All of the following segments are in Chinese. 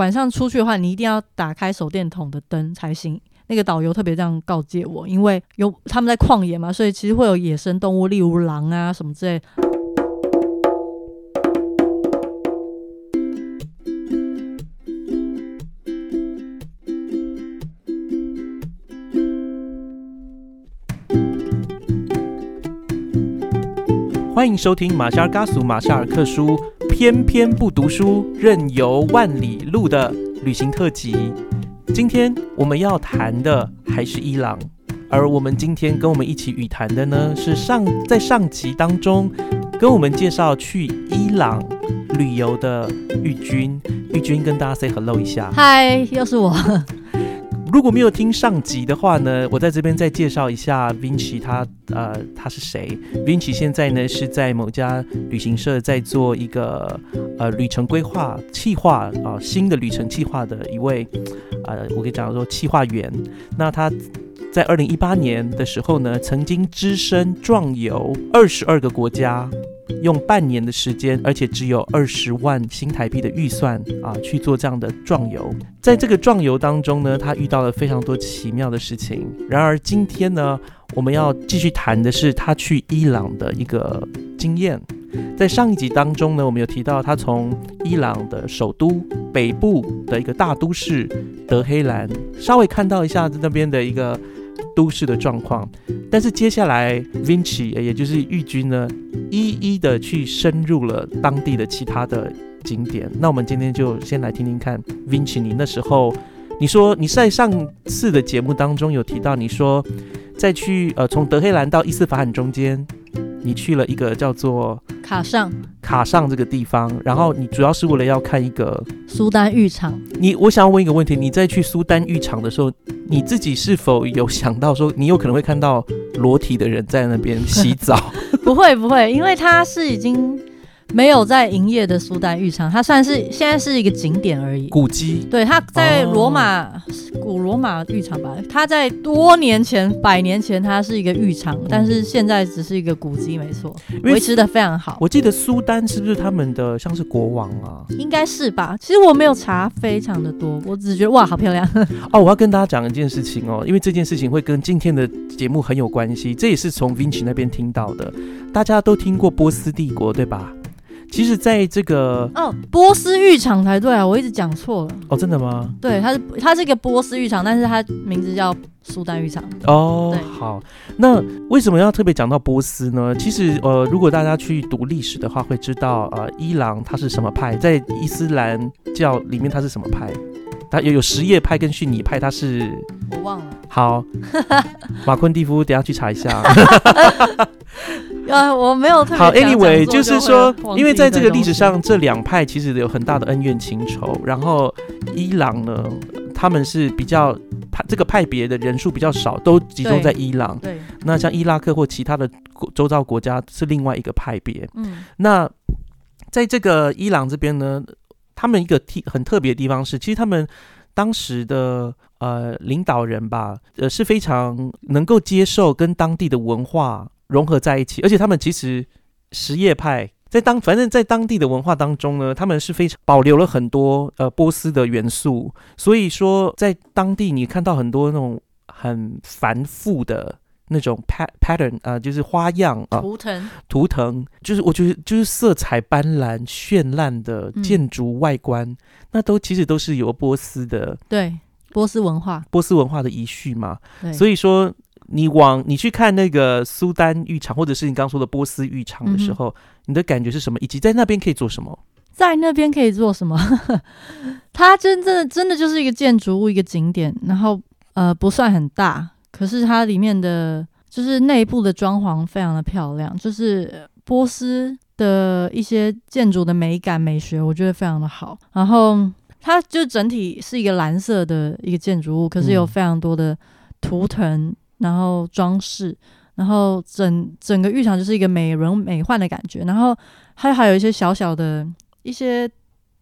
晚上出去的话，你一定要打开手电筒的灯才行。那个导游特别这样告诫我，因为有他们在旷野嘛，所以其实会有野生动物，例如狼啊什么之类。欢迎收听马夏尔嘎苏马夏尔克书，偏偏不读书，任由万里路的旅行特辑。今天我们要谈的还是伊朗，而我们今天跟我们一起语谈的呢，是上在上集当中跟我们介绍去伊朗旅游的玉君。玉君跟大家 say hello 一下。嗨，又是我。如果没有听上集的话呢，我在这边再介绍一下 Vinci，他呃他是谁？Vinci 现在呢是在某家旅行社在做一个呃旅程规划、企划啊新的旅程计划的一位呃，我可以讲说企划员。那他在二零一八年的时候呢，曾经只身壮游二十二个国家。用半年的时间，而且只有二十万新台币的预算啊，去做这样的壮游。在这个壮游当中呢，他遇到了非常多奇妙的事情。然而今天呢，我们要继续谈的是他去伊朗的一个经验。在上一集当中呢，我们有提到他从伊朗的首都北部的一个大都市德黑兰，稍微看到一下那边的一个。都市的状况，但是接下来 Vinci 也就是玉军呢，一一的去深入了当地的其他的景点。那我们今天就先来听听看 Vinci，你那时候你说你在上次的节目当中有提到，你说在去呃从德黑兰到伊斯法罕中间。你去了一个叫做卡上卡上这个地方，然后你主要是为了要看一个苏丹浴场。你我想要问一个问题：你在去苏丹浴场的时候，你自己是否有想到说你有可能会看到裸体的人在那边洗澡？不会不会，因为它是已经。没有在营业的苏丹浴场，它算是现在是一个景点而已。古迹，对，它在罗马古罗马浴场吧。它在多年前，百年前，它是一个浴场，但是现在只是一个古迹，没错，维持的非常好。我记得苏丹是不是他们的像是国王啊？应该是吧。其实我没有查非常的多，我只觉得哇，好漂亮 哦！我要跟大家讲一件事情哦，因为这件事情会跟今天的节目很有关系。这也是从 Vinci 那边听到的。大家都听过波斯帝国对吧？其实，在这个哦，波斯浴场才对啊，我一直讲错了。哦，真的吗？对，它是它是一个波斯浴场，但是它名字叫苏丹浴场。哦，好，那为什么要特别讲到波斯呢？其实，呃，如果大家去读历史的话，会知道，呃，伊朗它是什么派，在伊斯兰教里面它是什么派？它有有什叶派跟逊尼派，他是我忘了。好，马昆蒂夫，等下去查一下。啊，我没有特别好，anyway，就是说，因为在这个历史上，这两派其实有很大的恩怨情仇。然后伊朗呢，他们是比较派这个派别的人数比较少，都集中在伊朗。对，那像伊拉克或其他的周遭国家是另外一个派别。嗯，那在这个伊朗这边呢，他们一个特很特别的地方是，其实他们当时的呃领导人吧，呃是非常能够接受跟当地的文化。融合在一起，而且他们其实什叶派在当，反正在当地的文化当中呢，他们是非常保留了很多呃波斯的元素，所以说在当地你看到很多那种很繁复的那种 pat pattern 啊，就是花样啊，图腾图腾，就是我觉得就是色彩斑斓绚烂的建筑外观，那都其实都是由波斯的对波斯文化波斯文化的遗绪嘛，所以说。你往你去看那个苏丹浴场，或者是你刚说的波斯浴场的时候，你的感觉是什么？以及在那边可以做什么？在那边可以做什么？它真正的真的就是一个建筑物，一个景点，然后呃不算很大，可是它里面的就是内部的装潢非常的漂亮，就是波斯的一些建筑的美感美学，我觉得非常的好。然后它就整体是一个蓝色的一个建筑物，可是有非常多的图腾。然后装饰，然后整整个浴场就是一个美轮美奂的感觉。然后它还有一些小小的一些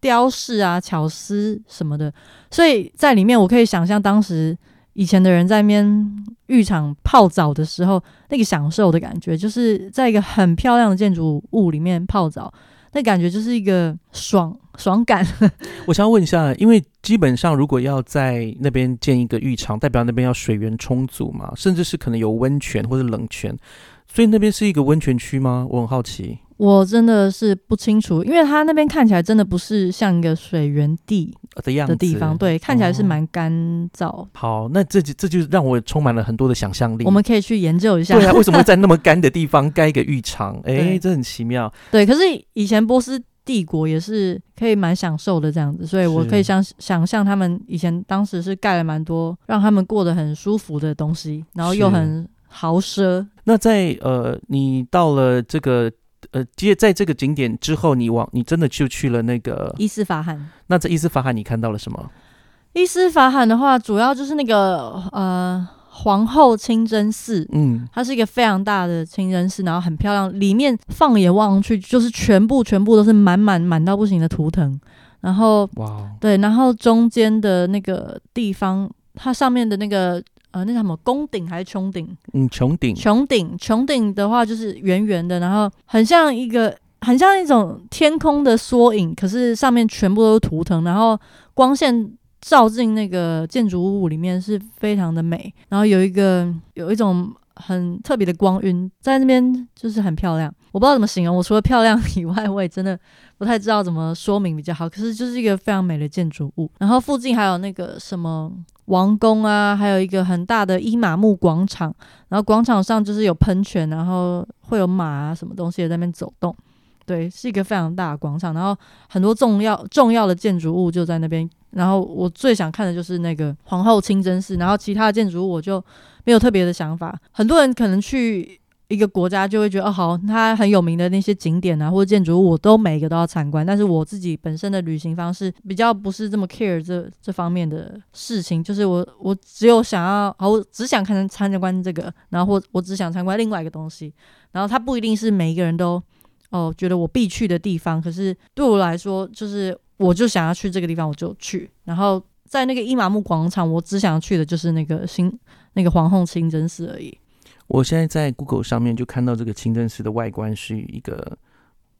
雕饰啊、巧思什么的。所以在里面，我可以想象当时以前的人在那边浴场泡澡的时候，那个享受的感觉，就是在一个很漂亮的建筑物里面泡澡。那感觉就是一个爽爽感。我想要问一下，因为基本上如果要在那边建一个浴场，代表那边要水源充足嘛，甚至是可能有温泉或者冷泉，所以那边是一个温泉区吗？我很好奇。我真的是不清楚，因为它那边看起来真的不是像一个水源地的样子的地方，对，看起来是哦蛮干燥。好，那这就这就让我充满了很多的想象力。我们可以去研究一下。对啊，为什么在那么 干的地方盖一个浴场？哎、对这很奇妙。对，可是以前波斯帝国也是可以蛮享受的这样子，所以我可以想想象他们以前当时是盖了蛮多让他们过得很舒服的东西，然后又很豪奢。那在呃，你到了这个呃，接在这个景点之后，你往你真的就去了那个。伊斯法罕，那在伊斯法罕，你看到了什么？伊斯法罕的话，主要就是那个呃皇后清真寺。嗯，它是一个非常大的清真寺，然后很漂亮，里面放眼望去就是全部全部都是满满满到不行的图腾，然后哇哦，对，然后中间的那个地方，它上面的那个呃，那叫什么宫顶还是穹顶？嗯，穹顶，穹顶，穹顶的话就是圆圆的，然后很像一个，很像一种天空的缩影，可是上面全部都是图腾，然后光线照进那个建筑物里面是非常的美，然后有一个有一种很特别的光晕在那边，就是很漂亮。我不知道怎么形容，我除了漂亮以外，我也真的不太知道怎么说明比较好。可是就是一个非常美的建筑物，然后附近还有那个什么王宫啊，还有一个很大的伊玛目广场，然后广场上就是有喷泉，然后会有马啊什么东西在那边走动。对，是一个非常大的广场，然后很多重要重要的建筑物就在那边。然后我最想看的就是那个皇后清真寺，然后其他的建筑物我就没有特别的想法。很多人可能去一个国家就会觉得哦，好，它很有名的那些景点啊或者建筑物，我都每一个都要参观。但是我自己本身的旅行方式比较不是这么 care 这这方面的事情，就是我我只有想要，好，我只想看参观这个，然后或我只想参观另外一个东西，然后它不一定是每一个人都哦觉得我必去的地方，可是对我来说，就是我就想要去这个地方，我就去，然后。在那个伊玛目广场，我只想要去的就是那个新那个皇后清真寺而已。我现在在 Google 上面就看到这个清真寺的外观是一个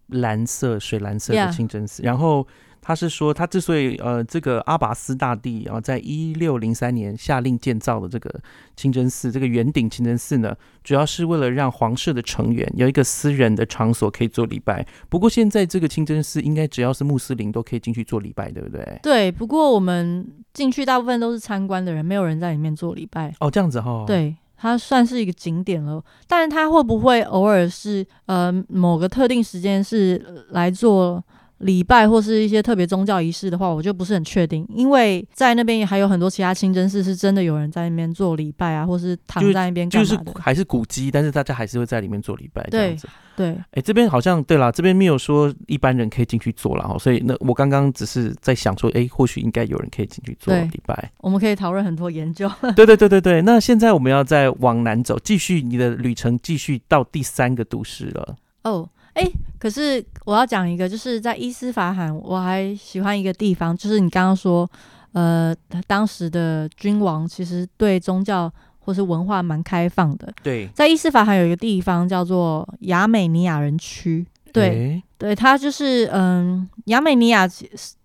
蓝色、水蓝色的清真寺然后他是说，他之所以呃，这个阿拔斯大帝啊，在一六零三年下令建造的这个清真寺，这个圆顶清真寺呢，主要是为了让皇室的成员有一个私人的场所可以做礼拜。不过现在这个清真寺应该只要是穆斯林都可以进去做礼拜，对不对？对，不过我们进去大部分都是参观的人，没有人在里面做礼拜。哦，这样子哈、，对，它算是一个景点了，但是它会不会偶尔是呃某个特定时间是来做礼拜或是一些特别宗教仪式的话，我就不是很确定，因为在那边还有很多其他清真寺是真的有人在那边做礼拜啊，或是躺在那边干就是。还是古迹，但是大家还是会在里面做礼拜，这样子。对，哎，这边好像对啦，这边没有说一般人可以进去做了哈，所以那我刚刚只是在想说，哎，或许应该有人可以进去做礼拜。我们可以讨论很多研究。对对对对对，那现在我们要再往南走，继续你的旅程，继续到第三个都市了。哦，哎、可是我要讲一个，就是在伊斯法罕，我还喜欢一个地方，就是你刚刚说，呃，当时的君王其实对宗教或是文化蛮开放的。对，在伊斯法罕有一个地方叫做亚美尼亚人区，对，诶，对，它就是嗯，亚美尼亚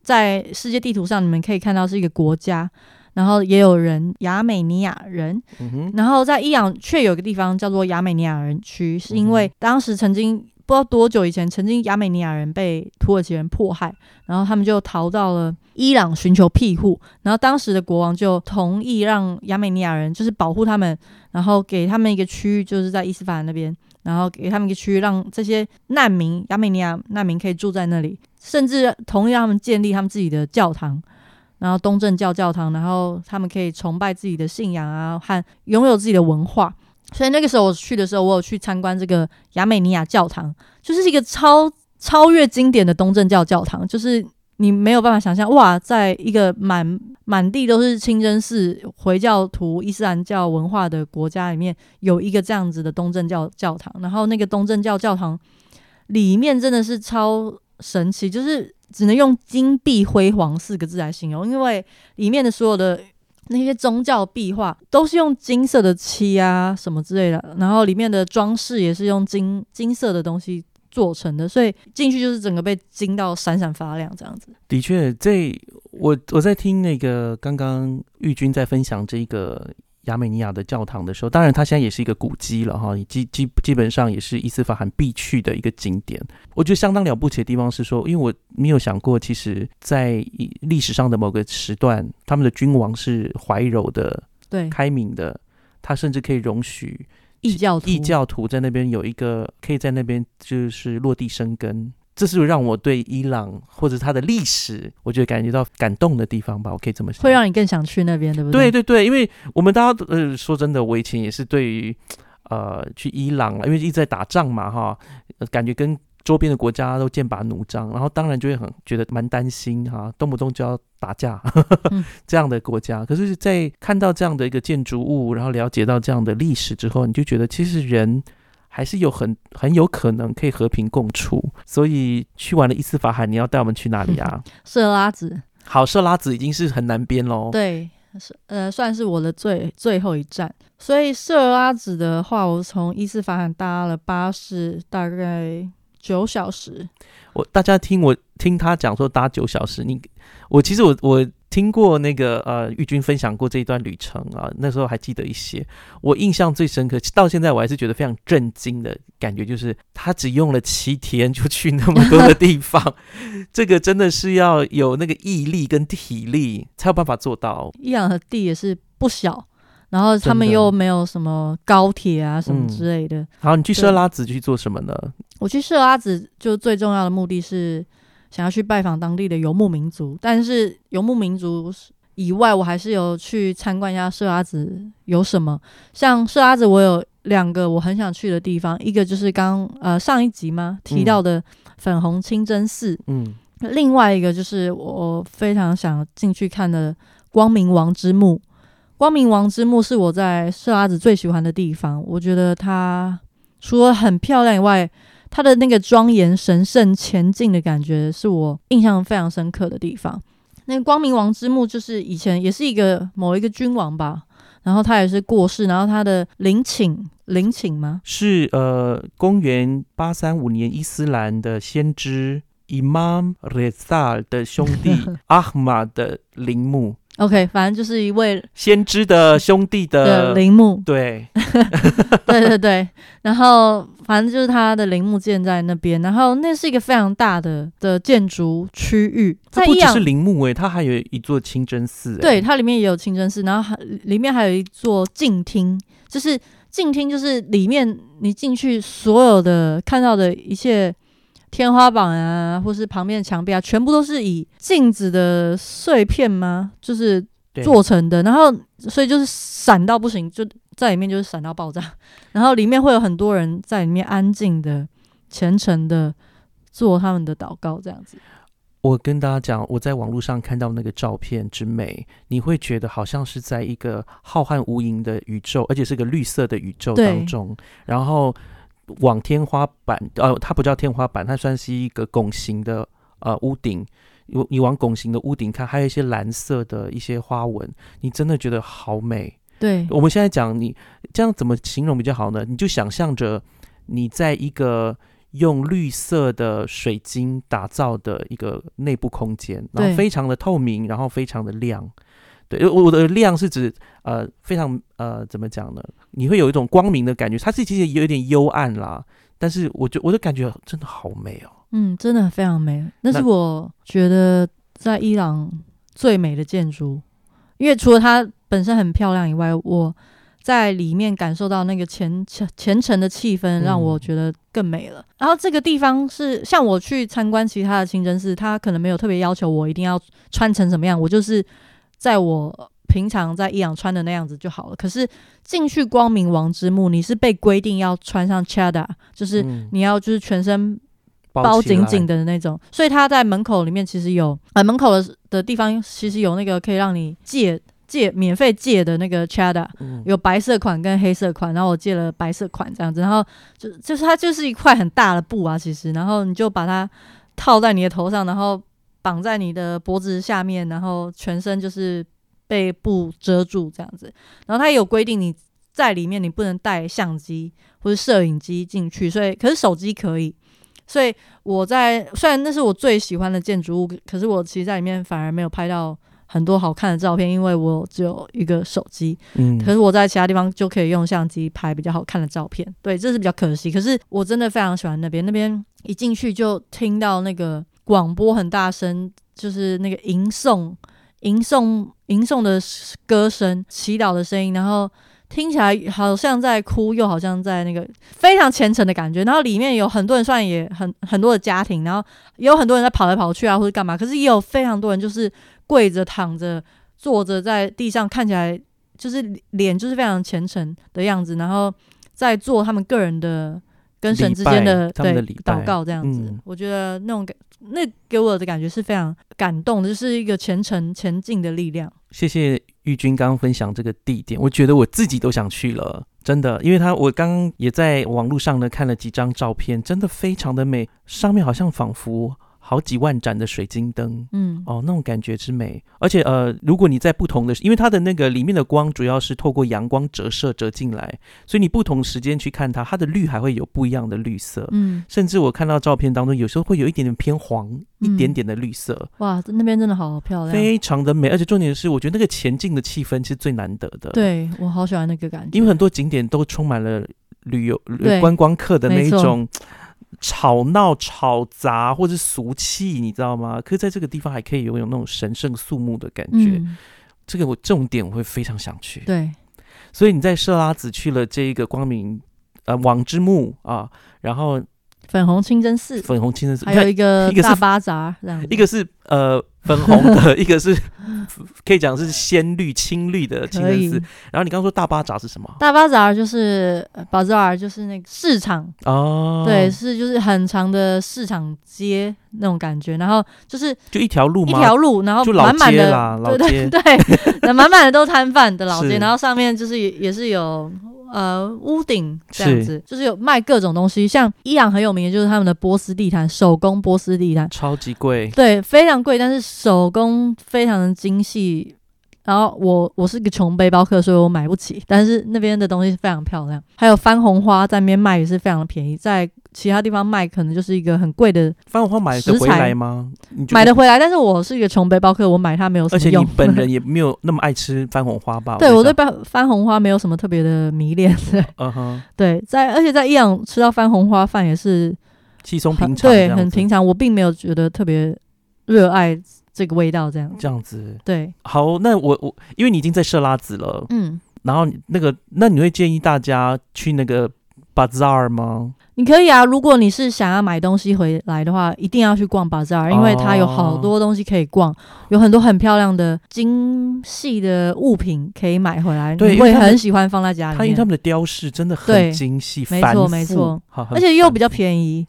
在世界地图上你们可以看到是一个国家，然后也有人亚美尼亚人，嗯，然后在伊朗却有个地方叫做亚美尼亚人区，是因为嗯当时曾经不知道多久以前，曾经亚美尼亚人被土耳其人迫害，然后他们就逃到了伊朗寻求庇护，然后当时的国王就同意让亚美尼亚人就是保护他们，然后给他们一个区域，就是在伊斯法罕那边，然后给他们一个区域，让这些难民亚美尼亚难民可以住在那里，甚至同意让他们建立他们自己的教堂。然后东正教教堂，然后他们可以崇拜自己的信仰啊，和拥有自己的文化。所以那个时候我去的时候，我有去参观这个亚美尼亚教堂，就是一个超超越经典的东正教教堂，就是你没有办法想象，哇，在一个满满地都是清真寺、回教徒、伊斯兰教文化的国家里面，有一个这样子的东正教教堂。然后那个东正教教堂里面真的是超神奇，就是只能用金碧辉煌四个字来形容，因为里面的所有的那些宗教壁画都是用金色的漆啊什么之类的，然后里面的装饰也是用金金色的东西做成的，所以进去就是整个被金到闪闪发亮这样子。的确，这我我在听那个刚刚玉君在分享这个亚美尼亚的教堂的时候，当然它现在也是一个古迹了哈，基基基本上也是伊斯法罕必去的一个景点。我觉得相当了不起的地方是说，因为我没有想过，其实在历史上的某个时段，他们的君王是怀柔的、对开明的，他甚至可以容许。异教徒，异教徒在那边有一个可以在那边就是落地生根，这是让我对伊朗或者它的历史，我觉得感觉到感动的地方吧。我可以这么说，会让你更想去那边，对不对？对对对，因为我们大家呃说真的，我以前也是对于呃去伊朗，因为一直在打仗嘛，哈，感觉跟。周边的国家都剑拔弩张，然后当然就会很觉得蛮担心哈，动不动就要打架 这样的国家。可是，在看到这样的一个建筑物，然后了解到这样的历史之后，你就觉得其实人还是有很很有可能可以和平共处。所以去完了伊斯法罕，你要带我们去哪里啊？色拉子。好，色拉子已经是很南边喽。对，是呃，算是我的最最后一站。所以色拉子的话，我从伊斯法罕搭了巴士，大概。九小时，我大家听我听他讲说搭九小时，你我其实我我听过那个呃玉军分享过这一段旅程啊，那时候还记得一些，我印象最深刻，到现在我还是觉得非常震惊的感觉，就是他只用了七天就去那么多的地方，这个真的是要有那个毅力跟体力才有办法做到。伊朗的地也是不小。然后他们又没有什么高铁啊什么之类的。好，你去设拉子去做什么呢？我去设拉子就最重要的目的是想要去拜访当地的游牧民族，但是游牧民族以外，我还是有去参观一下色拉子有什么。像色拉子，我有两个我很想去的地方，一个就是刚呃上一集吗提到的粉红清真寺，嗯，另外一个就是我非常想进去看的光明王之墓。光明王之墓是我在色拉子最喜欢的地方。我觉得它除了很漂亮以外，它的那个庄严、神圣、前进的感觉是我印象非常深刻的地方。那个光明王之墓就是以前也是一个某一个君王吧，然后他也是过世，然后他的陵寝陵寝吗？是呃，公元八三五年伊斯兰的先知 Imam Reza 的兄弟 阿玛的陵墓。OK，反正就是一位先知的兄弟的陵墓，对，对对对。然后反正就是他的陵墓建在那边，然后那是一个非常大的的建筑区域。它不只是陵墓诶，它还有一座清真寺。对，它里面也有清真寺，然后还里面还有一座静厅，就是静厅，就是里面你进去所有的看到的一切。天花板啊，或是旁边的墙壁啊，全部都是以镜子的碎片吗？就是做成的，然后所以就是闪到不行，就在里面就是闪到爆炸。然后里面会有很多人在里面安静的、虔诚的做他们的祷告，这样子。我跟大家讲，我在网络上看到那个照片之美，你会觉得好像是在一个浩瀚无垠的宇宙，而且是个绿色的宇宙当中，然后。往天花板，呃，它不叫天花板，它算是一个拱形的呃屋顶。你你往拱形的屋顶看，还有一些蓝色的一些花纹，你真的觉得好美。对，我们现在讲你这样怎么形容比较好呢？你就想象着你在一个用绿色的水晶打造的一个内部空间，然后非常的透明，然后非常的亮。对，我我的亮是指呃非常呃怎么讲呢？你会有一种光明的感觉，它是其实有一点幽暗啦，但是我就我就感觉真的好美哦。嗯，真的非常美，那是我觉得在伊朗最美的建筑，因为除了它本身很漂亮以外，我在里面感受到那个虔虔虔诚的气氛，让我觉得更美了。然后这个地方是像我去参观其他的清真寺，他可能没有特别要求我一定要穿成什么样，我就是在我。平常在伊朗穿的那样子就好了。可是进去光明王之墓，你是被规定要穿上 chada，就是你要就是全身包紧紧的那种。所以他在门口里面其实有，呃，门口的的地方其实有那个可以让你借借免费借的那个 chada，有白色款跟黑色款。然后我借了白色款这样子，然后就就是它就是一块很大的布啊，其实，然后你就把它套在你的头上，然后绑在你的脖子下面，然后全身就是。被布遮住这样子，然后它有规定，你在里面你不能带相机或者摄影机进去，所以可是手机可以，所以我在虽然那是我最喜欢的建筑物，可是我其实在里面反而没有拍到很多好看的照片，因为我只有一个手机。嗯可是我在其他地方就可以用相机拍比较好看的照片，对，这是比较可惜。可是我真的非常喜欢那边，那边一进去就听到那个广播很大声，就是那个吟诵、吟诵、吟诵的歌声、祈祷的声音，然后听起来好像在哭，又好像在那个非常虔诚的感觉。然后里面有很多人，虽然也很很多的家庭，然后也有很多人在跑来跑去啊，或者干嘛，可是也有非常多人就是跪着、躺着、坐着在地上，看起来。就是脸就是非常虔诚的样子，然后在做他们个人的跟神之间的对祷告这样子。嗯我觉得那种感，那给我的感觉是非常感动的，就是一个前程前进的力量。谢谢玉军刚刚分享这个地点，我觉得我自己都想去了，真的，因为他我刚刚也在网络上呢看了几张照片，真的非常的美，上面好像仿佛好几万盏的水晶灯。嗯，哦，那种感觉之美，而且呃，如果你在不同的，因为它的那个里面的光主要是透过阳光折射折进来，所以你不同时间去看它，它的绿还会有不一样的绿色，嗯，甚至我看到照片当中，有时候会有一点点偏黄，一点点的绿色，哇，那边真的好漂亮。非常的美。而且重点是，我觉得那个前进的气氛是最难得的，，对我好喜欢那个感觉，因为很多景点都充满了旅游观光客的那一种。吵闹、吵杂或者俗气，你知道吗？可是在这个地方还可以拥有那种神圣肃穆的感觉。嗯，这个我重点我会非常想去。对，所以你在设拉子去了这一个光明呃王之墓啊，然后粉红清真寺，粉红清真寺，还有一个一个是大巴扎这样子，一个是呃粉红的，一个是 可以讲是鲜绿、青绿的清可以真寺。然后你刚刚说大巴扎是什么？大巴扎就是呃 bazaar，就是那个市场，哦，对，，是就是很长的市场街那种感觉，然后就是就一条路一？条路，然后就老满满的对对对，那满满的都摊贩的老街，然后上面就是也也是有呃屋顶这样是子，就是有卖各种东西，像伊朗很有名的就是他们的波斯地毯，手工波斯地毯，超级贵，对，非常贵，但是手工非常的精细。然后我我是个穷背包客，所以我买不起。但是那边的东西非常漂亮，还有番红花在那边卖也是非常的便宜，在其他地方卖可能就是一个很贵的番红花买得回来吗？买得回来。但是我是一个穷背包客，我买它没有什而且你。本人也没有那么爱吃番红花吧？对 我对番番红花没有什么特别的迷恋。对 嗯哼，对，在而且在伊朗吃到番红花饭也是稀松平常，对很平常，我并没有觉得特别热爱这个味道这样。这样子。对，好，那我我因为你已经在设拉子了，嗯。然后那个那你会建议大家去那个 bazaar 吗？你可以啊，如果你是想要买东西回来的话，一定要去逛 bazaar，因为它有好多东西可以逛，有很多很漂亮的精细的物品可以买回来，你会很喜欢放在家里因为他们的雕饰真的很精细，没错没错，好而且又比较便宜，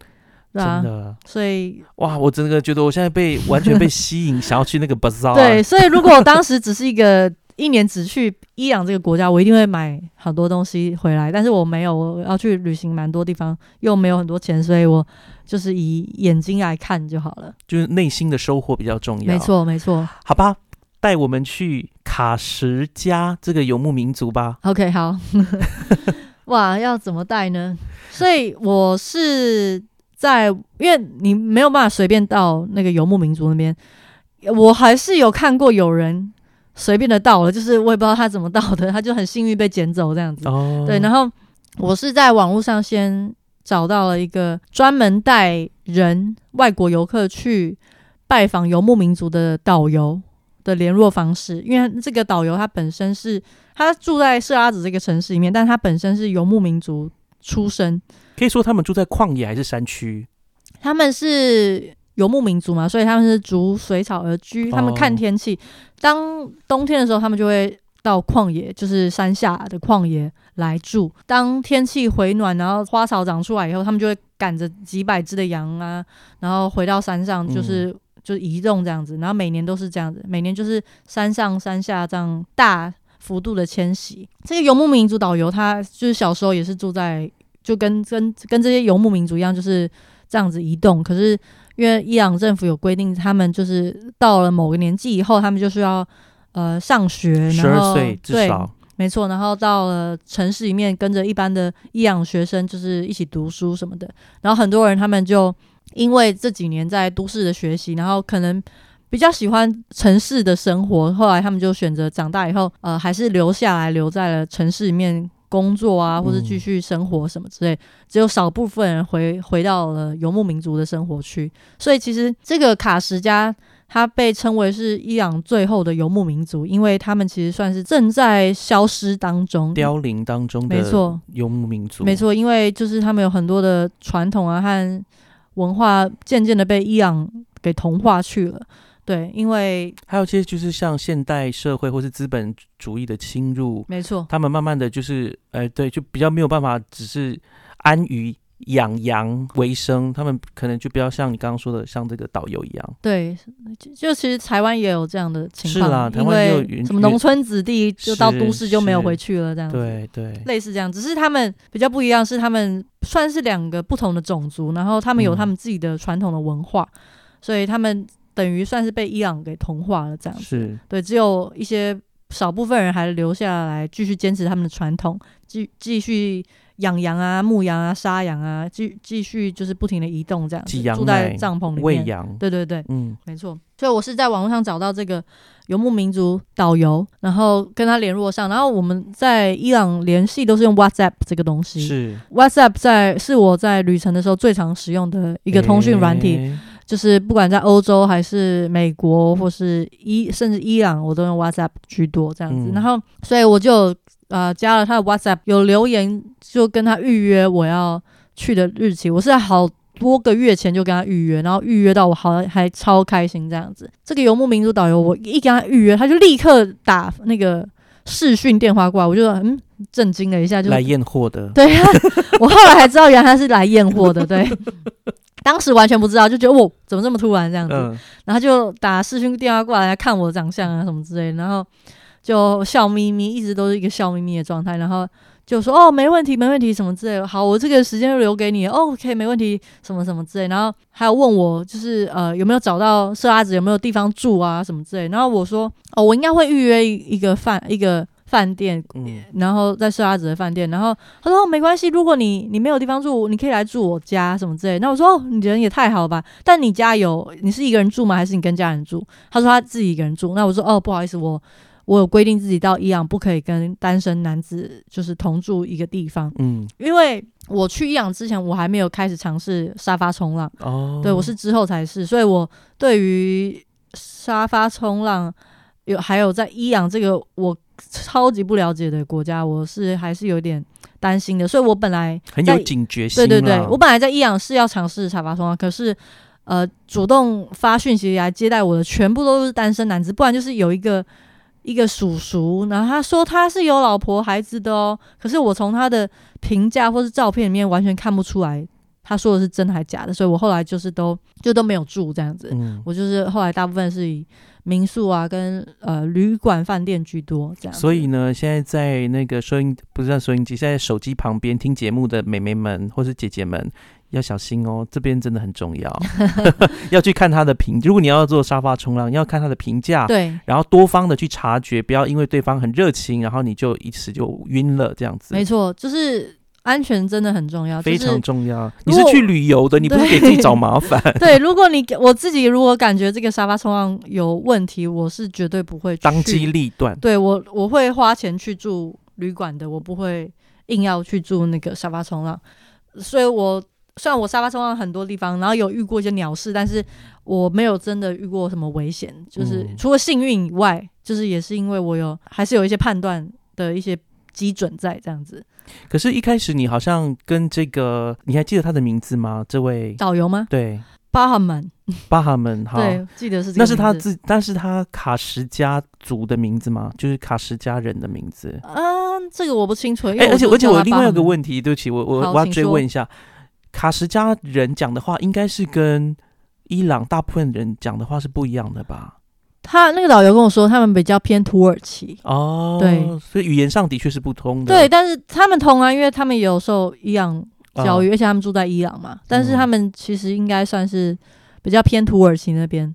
对啊真，的所以哇！我真的觉得我现在被完全被吸引，想要去那个 bazaar。对，，所以如果我当时只是一个一年只去伊朗这个国家，我一定会买很多东西回来，但是我没有，我要去旅行蛮多地方，又没有很多钱，所以我就是以眼睛来看就好了。就是内心的收获比较重要。没，错，没错。好吧，带我们去卡什加这个游牧民族吧。OK，好。哇，要怎么带呢？所以我是在，因为你没有办法随便到那个游牧民族那边，我还是有看过有人随便的到了，就是我也不知道他怎么到的，他就很幸运被捡走这样子。哦，对，然后我是在网络上先找到了一个专门带人外国游客去拜访游牧民族的导游的联络方式，因为这个导游他本身是他住在设拉子这个城市里面，但他本身是游牧民族出生，可以说他们住在旷野还是山区？他们是游牧民族嘛，所以他们是逐水草而居，他们看哦天气，当冬天的时候，他们就会到旷野，就是山下的旷野来住。当天气回暖，然后花草长出来以后，他们就会赶着几百只的羊啊，然后回到山上，就是、就是移动这样子。然后每年都是这样子，每年就是山上山下这样大幅度的迁徙。这个游牧民族导游他就是小时候也是住在，就跟跟跟这些游牧民族一样，就是这样子移动。可是因为伊朗政府有规定，他们就是到了某个年纪以后，他们就是要呃上学，十然后二岁至对少没错，然后到了城市里面，跟着一般的伊朗学生，就是一起读书什么的。然后很多人他们就因为这几年在都市的学习，然后可能比较喜欢城市的生活，后来他们就选择长大以后，呃，还是留下来，留在了城市里面工作啊，或者继续生活什么之类。只有少部分人回回到了游牧民族的生活区。所以其实这个卡什加。它被称为是伊朗最后的游牧民族，因为他们其实算是正在消失当中、凋零当中的没错游牧民族。没错，因为就是他们有很多的传统啊和文化，渐渐的被伊朗给同化去了。对，因为还有一些就是像现代社会或是资本主义的侵入，没错，他们慢慢的就是，哎，对，就比较没有办法，只是安于。养羊为生，他们可能就比较像你刚刚说的，像这个导游一样。对，就其实台湾也有这样的情况，是啦，台湾有什么农村子弟就到都市就没有回去了，这样子。对对，类似这样，只是他们比较不一样，是他们算是两个不同的种族，然后他们有他们自己的传统的文化，所以他们等于算是被伊朗给同化了这样子。是对，只有一些少部分人还留下来继续坚持他们的传统，继继续。养羊啊，牧羊啊，杀羊啊，继继续就是不停的移动这样，住在帐篷里面喂羊。对对对，嗯，没错。所以我是在网络上找到这个游牧民族导游，然后跟他联络上，然后我们在伊朗联系都是用 WhatsApp 这个东西。是 WhatsApp 在是我在旅程的时候最常使用的一个通讯软体，就是不管在欧洲还是美国或是伊甚至伊朗，我都用 WhatsApp 居多这样子。然后所以我就。呃，加了他的 WhatsApp，有留言就跟他预约我要去的日期。我是在好多个月前就跟他预约，然后预约到我好还超开心这样子。这个游牧民族导游，我一跟他预约，他就立刻打那个视讯电话过来，我就嗯震惊了一下，就来验货的。对啊，我后来才知道原来他是来验货的。对，当时完全不知道，就觉得哦怎么这么突然这样子，然后就打视讯电话过来看我的长相啊什么之类，然后。就笑眯眯，一直都是一个笑眯眯的状态，然后就说哦，没问题，没问题，什么之类的。好，我这个时间就留给你，OK，没问题，什么什么之类。然后还有问我，就是呃有没有找到色拉子，有没有地方住啊，什么之类。然后我说哦，我应该会预约一个饭一个饭店，然后在色拉子的饭店。然后他说没关系，如果你你没有地方住，你可以来住我家什么之类。那我说哦，你人也太好吧？但你家有你是一个人住吗？还是你跟家人住？他说他自己一个人住。那我说哦，不好意思，我。我有规定自己到伊朗不可以跟单身男子就是同住一个地方，嗯，因为我去伊朗之前我还没有开始尝试沙发冲浪，哦，对我是之后才是，所以我对于沙发冲浪有还有在伊朗这个我超级不了解的国家，我是还是有点担心的，所以我本来很有警觉性，对对对，我本来在伊朗是要尝试沙发冲浪，可是呃主动发讯息来接待我的全部都是单身男子，不然就是有一个。一个叔叔，然后他说他是有老婆孩子的哦，可是我从他的评价或是照片里面完全看不出来，他说的是真还假的，所以我后来就是都就都没有住这样子，嗯，我就是后来大部分是以民宿啊跟呃旅馆饭店居多这样。所以呢，现在在那个收音不是在收音机，现在手机旁边听节目的美眉们或是姐姐们。要小心哦，这边真的很重要，要去看他的评。如果你要做沙发冲浪，要看他的评价，对，然后多方的去察觉，不要因为对方很热情，然后你就一时就晕了这样子。没错，就是安全真的很重要，非常重要。你是去旅游的，你不是给自己找麻烦。对，如果你我自己如果感觉这个沙发冲浪有问题，我是绝对不会当机立断。对我，我会花钱去住旅馆的，我不会硬要去住那个沙发冲浪，所以我。虽然我沙发冲浪很多地方，然后有遇过一些鸟事，但是我没有真的遇过什么危险。就是除了幸运以外，就是也是因为我有还是有一些判断的一些基准在这样子。可是，一开始你好像跟这个，你还记得他的名字吗？这位导游吗？对，巴哈门，巴哈门，哈，对，记得是那是他自，但是他卡什家族的名字吗？就是卡什家人的名字？嗯，这个我不清楚。哎，而且而且我另外一个问题，对不起，我我我要追问一下。卡什家人讲的话，应该是跟伊朗大部分人讲的话是不一样的吧？他那个导游跟我说，他们比较偏土耳其哦，对，所以语言上的确是不通的。对，但是他们通啊，因为他们有受伊朗教育，而且他们住在伊朗嘛。但是他们其实应该算是比较偏土耳其那边。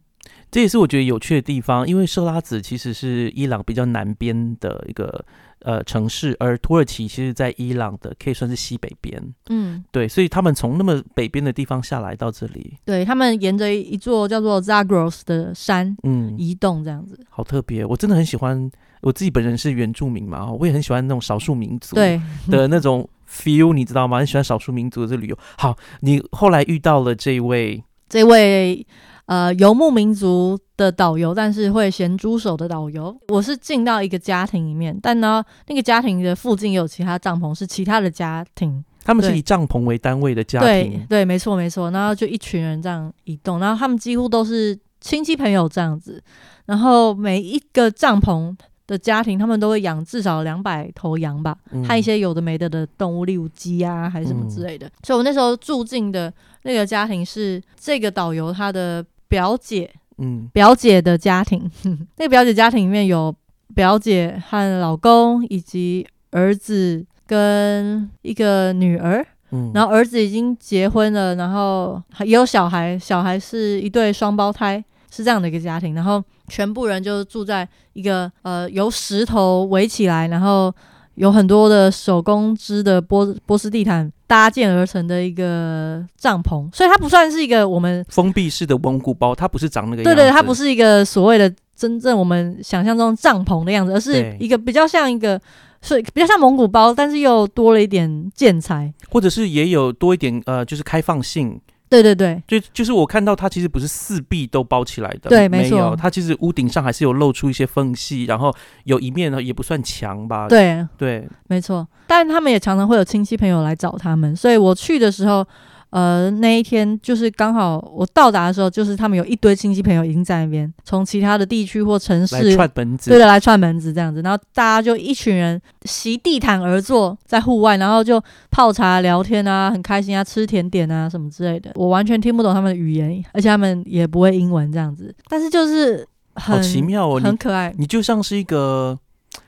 这也是我觉得有趣的地方，因为设拉子其实是伊朗比较南边的一个呃城市，而土耳其其实在伊朗的可以算是西北边，嗯，对，所以他们从那么北边的地方下来到这里，对他们沿着一座叫做 Zagros 的山嗯，移动，这样子。好特别，我真的很喜欢。我自己本人是原住民嘛，我也很喜欢那种少数民族对，的那种 feel，你知道吗？很喜欢少数民族的这旅游。好，你后来遇到了这位，这位呃游牧民族的导游，但是会咸猪手的导游，我是进到一个家庭里面，但呢，那个家庭的附近也有其他帐篷，是其他的家庭。他们是以帐篷为单位的家对庭，对，没错没错。然后就一群人这样移动，然后他们几乎都是亲戚朋友这样子，然后每一个帐篷。的家庭，他们都会养至少两百头羊吧，嗯和一些有的没的的动物，例如鸡啊，还是什么之类的。所以我那时候住进的那个家庭是这个导游他的表姐嗯。表姐的家庭，那个表姐家庭里面有表姐和老公以及儿子跟一个女儿，嗯，然后儿子已经结婚了，然后还也有小孩，小孩是一对双胞胎，是这样的一个家庭，然后全部人就住在一个呃由石头围起来，然后有很多的手工织的波波斯地毯搭建而成的一个帐篷，所以它不算是一个我们封闭式的蒙古包，它不是长那个样子，对对，它不是一个所谓的真正我们想象中帐篷的样子，而是一个比较像一个，所以比较像蒙古包，但是又多了一点建材。或者是也有多一点呃，就是开放性。对对对，就就是我看到它其实不是四壁都包起来的，对没错。它其实屋顶上还是有露出一些缝隙，然后有一面呢也不算墙吧，对，对，没错。但他们也常常会有亲戚朋友来找他们，所以我去的时候，呃，那一天就是刚好我到达的时候，就是他们有一堆亲戚朋友已经在那边，从其他的地区或城来市。串门子，对的，来串门子这样子，然后大家就一群人席地毯而坐在户外，然后就泡茶聊天啊，很开心啊，吃甜点啊什么之类的。我完全听不懂他们的语言，而且他们也不会英文这样子，但是就是很好奇妙哦，很可爱。你就像是一个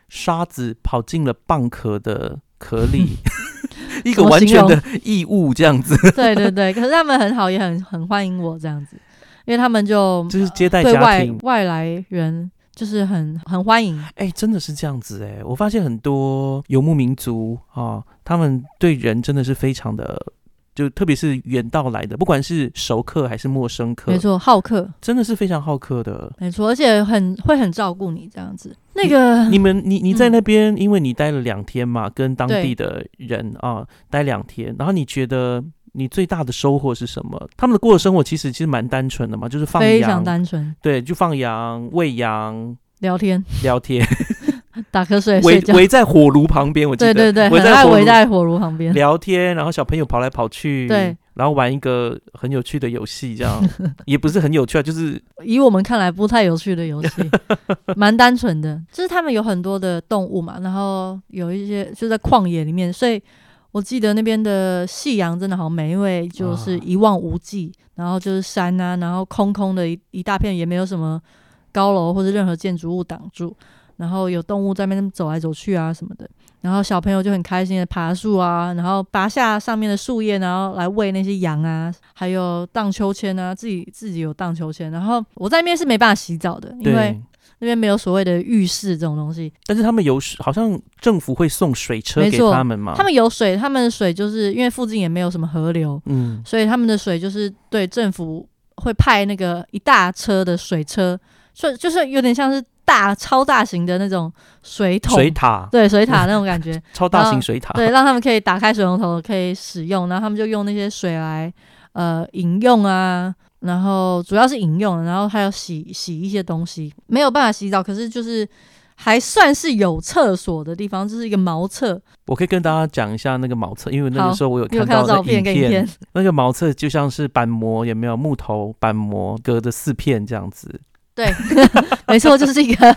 沙子跑进了蚌壳的壳里，一个完全的义务这样子，对对对，可是他们很好，也很很欢迎我这样子，因为他们就就是接待外庭。外来人就是很很欢迎。哎、真的是这样子哎、我发现很多游牧民族啊，他们对人真的是非常的，就特别是远道来的，不管是熟客还是陌生客没，错，好客，真的是非常好客的。没错，而且很会很照顾你这样子。那个你们，你你在嗯那边，因为你待了两天嘛，跟当地的人啊待两天，然后你觉得你最大的收获是什么？他们的过的生活其实其实蛮单纯的嘛，就是放非常羊，单纯，对，就放羊、喂羊、聊天、聊天，打瞌睡、围。围在火炉旁边，我记得，对对对，围在火炉围在火炉旁边。聊天，然后小朋友跑来跑去，对，然后玩一个很有趣的游戏，这样 也不是很有趣啊，就是以我们看来不太有趣的游戏，蛮单纯的。就是他们有很多的动物嘛，然后有一些就在旷野里面，所以我记得那边的夕阳真的好美，因为就是啊一望无际，然后就是山啊，然后空空的一一大片，也没有什么高楼或者任何建筑物挡住。然后有动物在那边走来走去啊什么的，然后小朋友就很开心的爬树啊，然后拔下上面的树叶，然后来喂那些羊啊，还有荡秋千啊，自己自己有荡秋千。然后我在那边是没办法洗澡的，因为。那边没有所谓的浴室这种东西。但是他们有，好像政府会送水车给他们嘛？他们有水，他们的水就是因为附近也没有什么河流，嗯，所以他们的水就是对政府会派那个一大车的水车，所以就是有点像是大超大型的那种水桶，水塔，对水塔那种感觉。超大型水塔，对，让他们可以打开水龙头可以使用，然后他们就用那些水来呃饮用啊，然后主要是饮用，然后还有洗洗一些东西，没有办法洗澡，可是就是还算是有厕所的地方，就是一个茅厕，我可以跟大家讲一下那个茅厕，因为那个时候我有看到那看到照片跟影片，那个茅厕就像是板模，也没有木头板模隔着四片这样子？对，没错，就是一个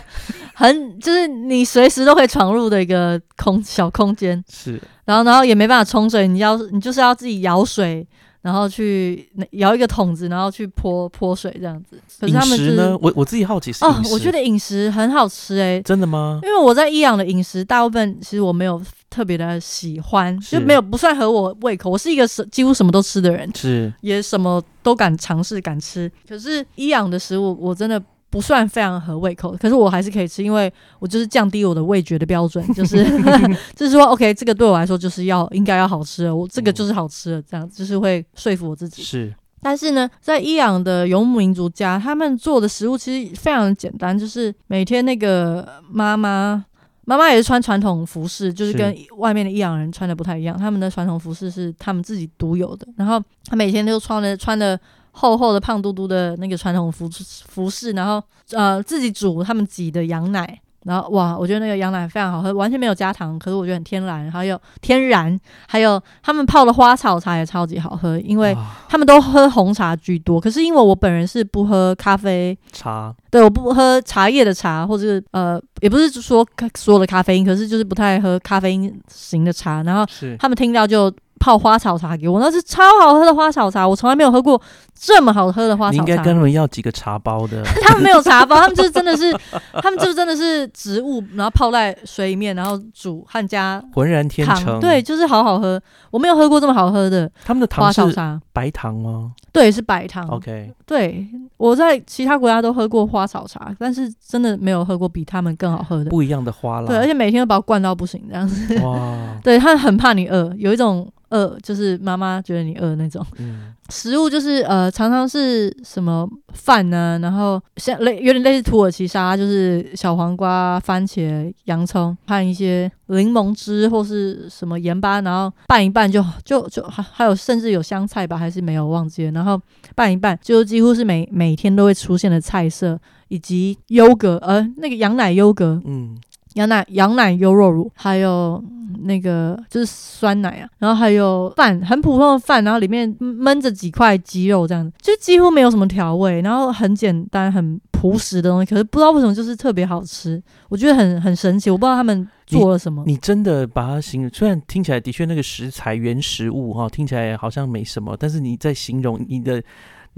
很就是你随时都会闯入的一个空小空间，是，然后然后也没办法冲水，你要你就是要自己舀水。然后去摇一个桶子，然后去泼泼水这样子。可是饮他们是食呢？我我自己好奇是哦我觉得饮食很好吃诶、真的吗？因为我在伊朗的饮食大部分其实我没有特别的喜欢，就没有不算合我胃口。我是一个什几乎什么都吃的人，是也什么都敢尝试敢吃。可是伊朗的食物我真的不算非常合胃口，可是我还是可以吃，因为我就是降低我的味觉的标准，就是 就是说 OK，这个对我来说就是要应该要好吃了，我这个就是好吃的，这样就是会说服我自己。是但是呢，在伊朗的游牧民族家，他们做的食物其实非常的简单，就是每天那个妈妈。妈妈也是穿传统服饰，就是是跟外面的伊朗人穿的不太一样。他们的传统服饰是他们自己独有的，然后他每天都穿的穿的厚厚的、胖嘟嘟的那个传统服服饰，然后呃自己煮他们挤的羊奶，然后哇，我觉得那个羊奶非常好喝，完全没有加糖，可是我觉得很天然，还有天然，还有他们泡的花草茶也超级好喝，因为他们都喝红茶居多，可是因为我本人是不喝咖啡，茶对，我不喝茶叶的茶，或者是呃，也不是说咖所有的咖啡因，可是就是不太喝咖啡因型的茶。然后他们听到就泡花草茶给我，那是超好喝的花草茶，我从来没有喝过这么好喝的花你草茶。你应该跟他们要几个茶包的，他们没有茶包，他们就是真的是，他们就是真的是植物，然后泡在水里面，然后煮和加浑然天，成。对，，就是好好喝。我没有喝过这么好喝的他们的花糖是草茶，白糖吗对，是白糖。？OK，对，我在其他国家都喝过花草茶，但是真的没有喝过比他们更好喝的。不一样的花啦。对，而且每天都把我灌到不行这样子。哇，对他很怕你饿，有一种饿就是妈妈觉得你饿那种。嗯，食物就是呃，常常是什么饭呢？然后像类有点类似土耳其沙拉，就是小黄瓜、番茄、洋葱和一些柠檬汁或是什么盐巴，然后拌一拌就就就还还有甚至有香菜吧，还是没有忘记了。然后拌一拌，就几乎是每每天都会出现的菜色，以及优格，呃，那个羊奶优格，嗯，羊奶羊奶优酪乳，还有嗯那个就是酸奶啊，然后还有饭，很普通的饭，然后里面焖着几块鸡肉，这样子，就几乎没有什么调味，然后很简单、很朴实的东西，可是不知道为什么就是特别好吃，我觉得很很神奇，我不知道他们做了什么。你真的把它形容，虽然听起来的确那个食材原食物哈，听起来好像没什么，但是你在形容你的。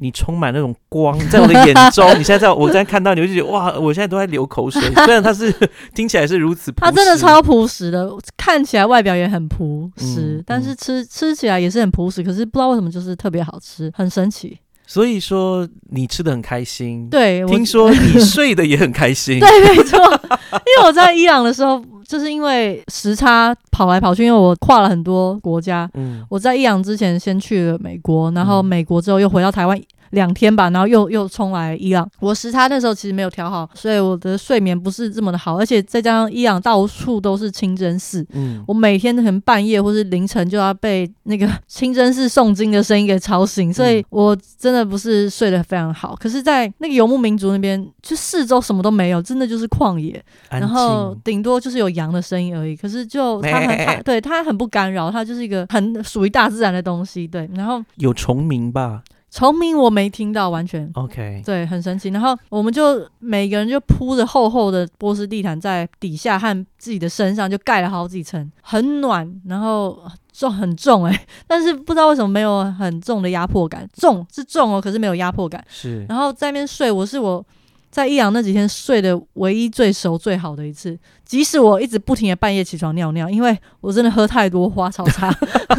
你充满那种光，在我的眼中，你现在在我在看到你，我就觉得哇，我现在都在流口水。虽然它是听起来是如此它真的超朴实的，看起来外表也很朴实，嗯但是吃吃起来也是很朴实，可是不知道为什么就是特别好吃，很神奇。所以说你吃的很开心，，对，我听说你睡得也很开心，对，没错，因为我在伊朗的时候，就是因为时差跑来跑去，因为我跨了很多国家。嗯，我在伊朗之前先去了美国，然后嗯。美国之后又回到台湾两天吧，然后又又冲来伊朗。我时差那时候其实没有调好，所以我的睡眠不是这么的好，而且再加上伊朗到处都是清真寺。嗯，我每天可能半夜或是凌晨就要被那个清真寺诵经的声音给吵醒，所以我真的不是睡得非常好。可是，在那个游牧民族那边，就四周什么都没有，真的就是旷野，然后，顶多就是有羊的声音而已。可是就它很它 对它很不干扰，它就是一个很属于大自然的东西。对，然后有虫鸣吧虫鸣我没听到，完全。？OK，对，很神奇。然后我们就每个人就铺着厚厚的波斯地毯在底下和自己的身上，就盖了好几层，很暖，然后重很重诶、但是不知道为什么没有很重的压迫感，重是重哦，可是没有压迫感。是然后在那边睡，我是我在益阳那几天睡的唯一最熟最好的一次。即使我一直不停的半夜起床尿尿，因为我真的喝太多花草茶，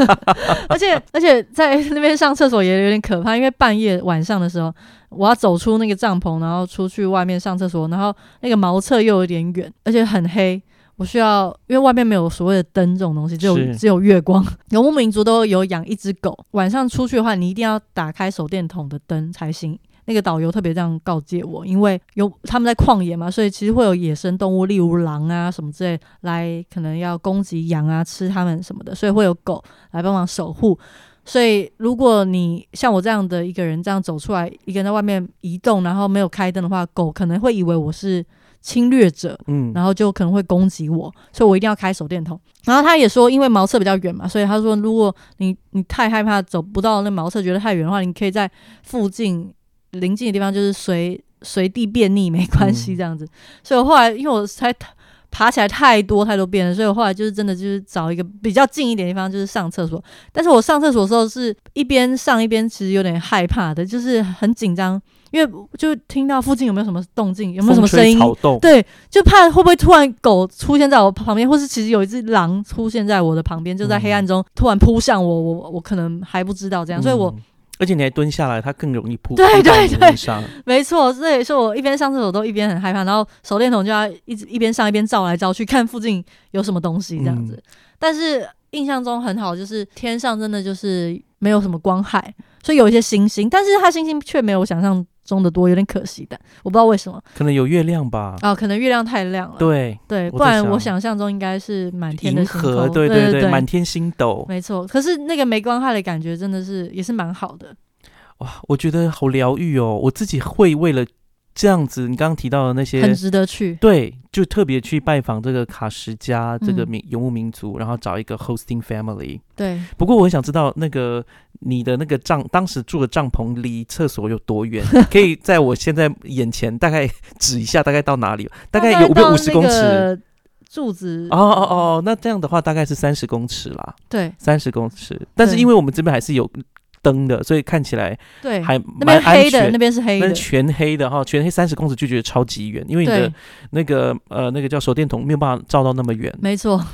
而且而且在那边上厕所也有点可怕，因为半夜晚上的时候，我要走出那个帐篷，然后出去外面上厕所，然后那个茅厕又有点远，而且很黑。我需要，因为外面没有所谓的灯这种东西，只有只有月光。游牧民族都有养一只狗，晚上出去的话，你一定要打开手电筒的灯才行。那个导游特别这样告诫我，因为有他们在旷野嘛，所以其实会有野生动物，例如狼啊什么之类，来可能要攻击羊啊，吃它们什么的，所以会有狗来帮忙守护。所以如果你像我这样的一个人这样走出来，一个人在外面移动，然后没有开灯的话，狗可能会以为我是侵略者，嗯，然后就可能会攻击我，所以我一定要开手电筒。然后他也说，因为茅厕比较远嘛，所以他说，如果你你太害怕走不到那茅厕，觉得太远的话，你可以在附近临近的地方，就是随随地便溺没关系嗯这样子。所以我后来因为我才爬起来太多太多遍了，所以我后来就是真的就是找一个比较近一点的地方，就是上厕所。但是我上厕所的时候是一边上一边其实有点害怕的，就是很紧张，因为就听到附近有没有什么动静，有没有什么声音，对，就怕会不会突然狗出现在我旁边，或是其实有一只狼出现在我的旁边，就在黑暗中突然扑向我，我我可能还不知道这样，所以我。而且你还蹲下来，它更容易扑对对对，上。没错，所以说我一边上厕所都一边很害怕，然后手电筒就要一直一边上一边照来照去，看附近有什么东西这样子。但是印象中很好，就是天上真的就是没有什么光害，所以有一些星星，但是它星星却没有想象。中的多有点可惜的，我不知道为什么，可能有月亮吧。哦，可能月亮太亮了。对对，不然我想象中应该是满天的星河，对对对，满天星斗。没错，可是那个没光害的感觉真的是也是蛮好的。哇，我觉得好疗愈哦，我自己会为了。这样子，你刚刚提到的那些很值得去，对，就特别去拜访这个卡什加这个民游牧民族，然后找一个 hosting family。对，不过我很想知道，那个你的那个帐，当时住的帐篷离厕所有多远？可以在我现在眼前大概指一下，大概到哪里？大概有五五十公尺柱子。哦哦哦，那这样的话大概是三十公尺啦。对，三十公尺。但是因为我们这边还是有。灯的，所以看起来对还那边黑的，那边是黑的，全黑的哈，全黑三十公尺就觉得超级远，因为你的那个呃那个叫手电筒没有办法照到那么远。没错，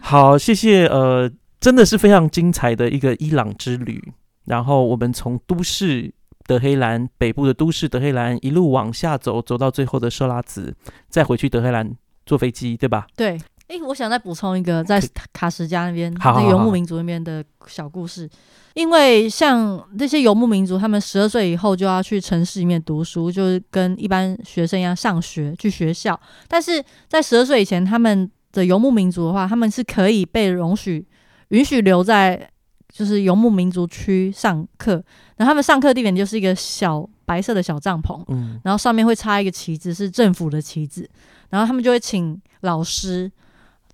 好，谢谢呃，真的是非常精彩的一个伊朗之旅。然后我们从都市德黑兰北部的都市德黑兰一路往下走，走到最后的设拉子，再回去德黑兰坐飞机，对吧？对。哎，我想再补充一个在卡什加那边那游牧民族那边的小故事。因为像那些游牧民族，他们十二岁以后就要去城市里面读书，就是跟一般学生一样上学去学校。但是在十二岁以前，他们的游牧民族的话，他们是可以被容许允许留在就是游牧民族区上课。然后他们上课地点就是一个小白色的小帐篷，嗯，然后上面会插一个旗子，是政府的旗子。然后他们就会请老师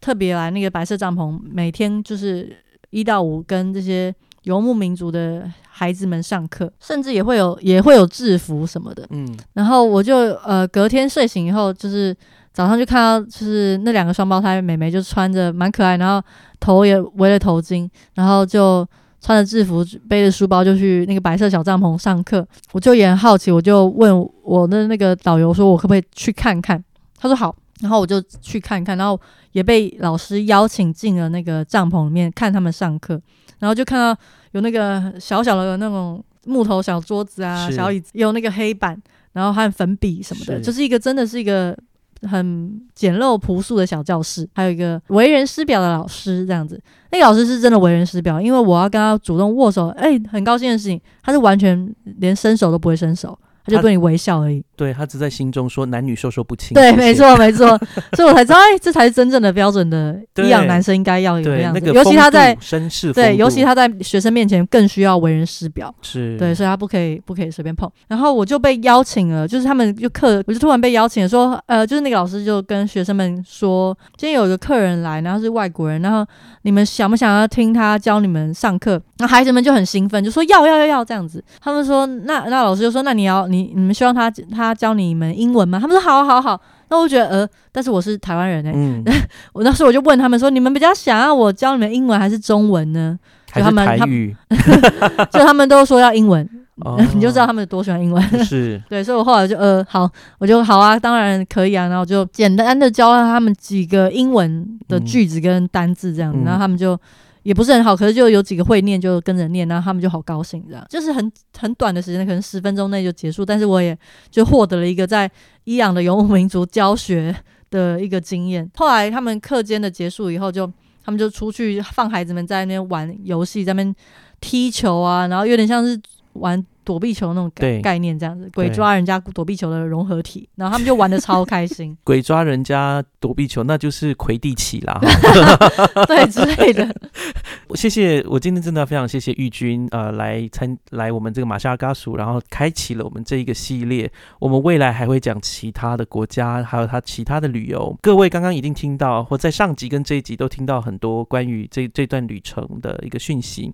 特别来那个白色帐篷，每天就是一到五跟这些。游牧民族的孩子们上课，甚至也会有也会有制服什么的。嗯，然后我就呃隔天睡醒以后，就是早上就看到就是那两个双胞胎妹妹就穿着蛮可爱，然后头也围了头巾，然后就穿着制服背着书包就去那个白色小帐篷上课。我就也很好奇，我就问我的那个导游说，我可不可以去看看？他说好，然后我就去看看，然后也被老师邀请进了那个帐篷里面看他们上课。然后就看到有那个小小的那种木头小桌子啊，小椅子，有那个黑板，然后还有粉笔什么的，就是一个真的是一个很简陋朴素的小教室。还有一个为人师表的老师这样子，那个老师是真的为人师表，因为我要跟他主动握手，哎，很高兴的事情，他是完全连伸手都不会伸手。他就对你微笑而已，对他只在心中说男女授受不亲。对，没错，没错，所以我才知道，哎，这才是真正的标准的一样男生应该要有的样子。尤其他在绅士，对，尤其他在学生面前更需要为人师表。是对，所以他不可以不可以随便碰。然后我就被邀请了，就是他们就课，我就突然被邀请了，说，呃，就是那个老师就跟学生们说，今天有一个客人来，然后是外国人，然后你们想不想要听他教你们上课？那孩子们就很兴奋，就说要要要要这样子。他们说，那那老师就说，那你要。你你们希望他他教你们英文吗？他们说好好好。那我觉得呃，但是我是台湾人哎，我那时候我就问他们说，你们比较想要我教你们英文还是中文呢？就他们台语？就他们都说要英文，你就知道他们多喜欢英文。是对，所以我后来就呃好，我就好啊，当然可以啊。然后就简单的教他们几个英文的句子跟单字这样子，然后他们就。也不是很好，可是就有几个会念，就跟着念，然后他们就好高兴，这样就是很很短的时间，可能十分钟内就结束。但是我也就获得了一个在伊朗的游牧民族教学的一个经验。后来他们课间的结束以后，就他们就出去放孩子们在那边玩游戏，在那边踢球啊，然后有点像是玩。躲避球那种概概念这样子，鬼抓人家躲避球的融合体，然后他们就玩的超开心。鬼抓人家躲避球，那就是魁地奇啦，对之类的。谢谢，我今天真的非常谢谢玉君呃来参来我们这个马夏尔嘎属，然后开启了我们这一个系列。我们未来还会讲其他的国家，还有他其他的旅游。各位刚刚已经听到，或在上集跟这一集都听到很多关于这这段旅程的一个讯息。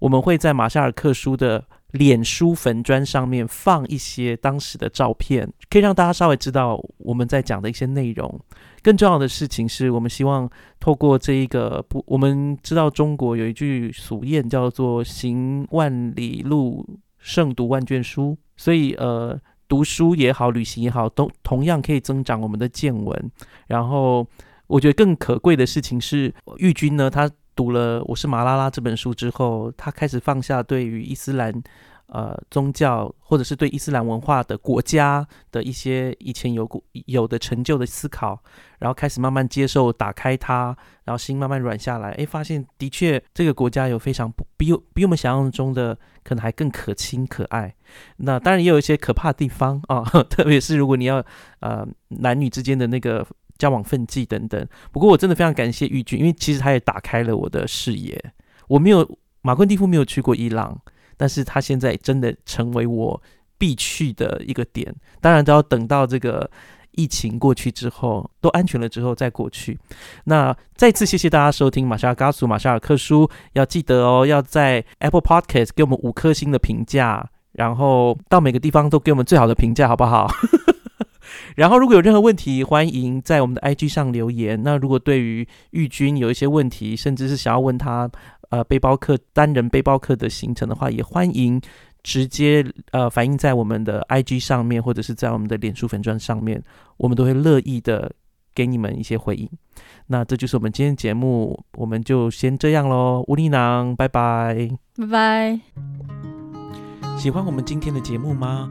我们会在马夏尔克书的。脸书粉砖上面放一些当时的照片，可以让大家稍微知道我们在讲的一些内容。更重要的事情是我们希望透过这一个不，我们知道中国有一句俗谚叫做“行万里路，胜读万卷书”，所以呃，读书也好，旅行也好，都同样可以增长我们的见闻。然后，我觉得更可贵的事情是，玉君呢，他读了《我是马拉拉》这本书之后，他开始放下对于伊斯兰。呃，宗教或者是对伊斯兰文化的国家的一些以前有过有的成就的思考，然后开始慢慢接受，打开它，然后心慢慢软下来，哎，发现的确这个国家有非常不比比我们想象中的可能还更可亲可爱。那当然也有一些可怕的地方啊，特别是如果你要呃男女之间的那个交往分际等等。不过我真的非常感谢玉君，因为其实他也打开了我的视野。我没有马昆蒂夫没有去过伊朗。但是他现在真的成为我必去的一个点，当然都要等到这个疫情过去之后，都安全了之后再过去。那再次谢谢大家收听马夏尔·加苏马夏尔克书，要记得哦，要在 Apple Podcast 给我们五颗星的评价，然后到每个地方都给我们最好的评价，好不好？然后如果有任何问题，欢迎在我们的 IG 上留言。那如果对于玉君有一些问题，甚至是想要问他。呃，背包客单人背包客的行程的话，也欢迎直接呃反映在我们的 IG 上面，或者是在我们的脸书粉砖上面，我们都会乐意的给你们一些回应。那这就是我们今天节目，我们就先这样喽，无力囊，拜拜，拜拜。喜欢我们今天的节目吗？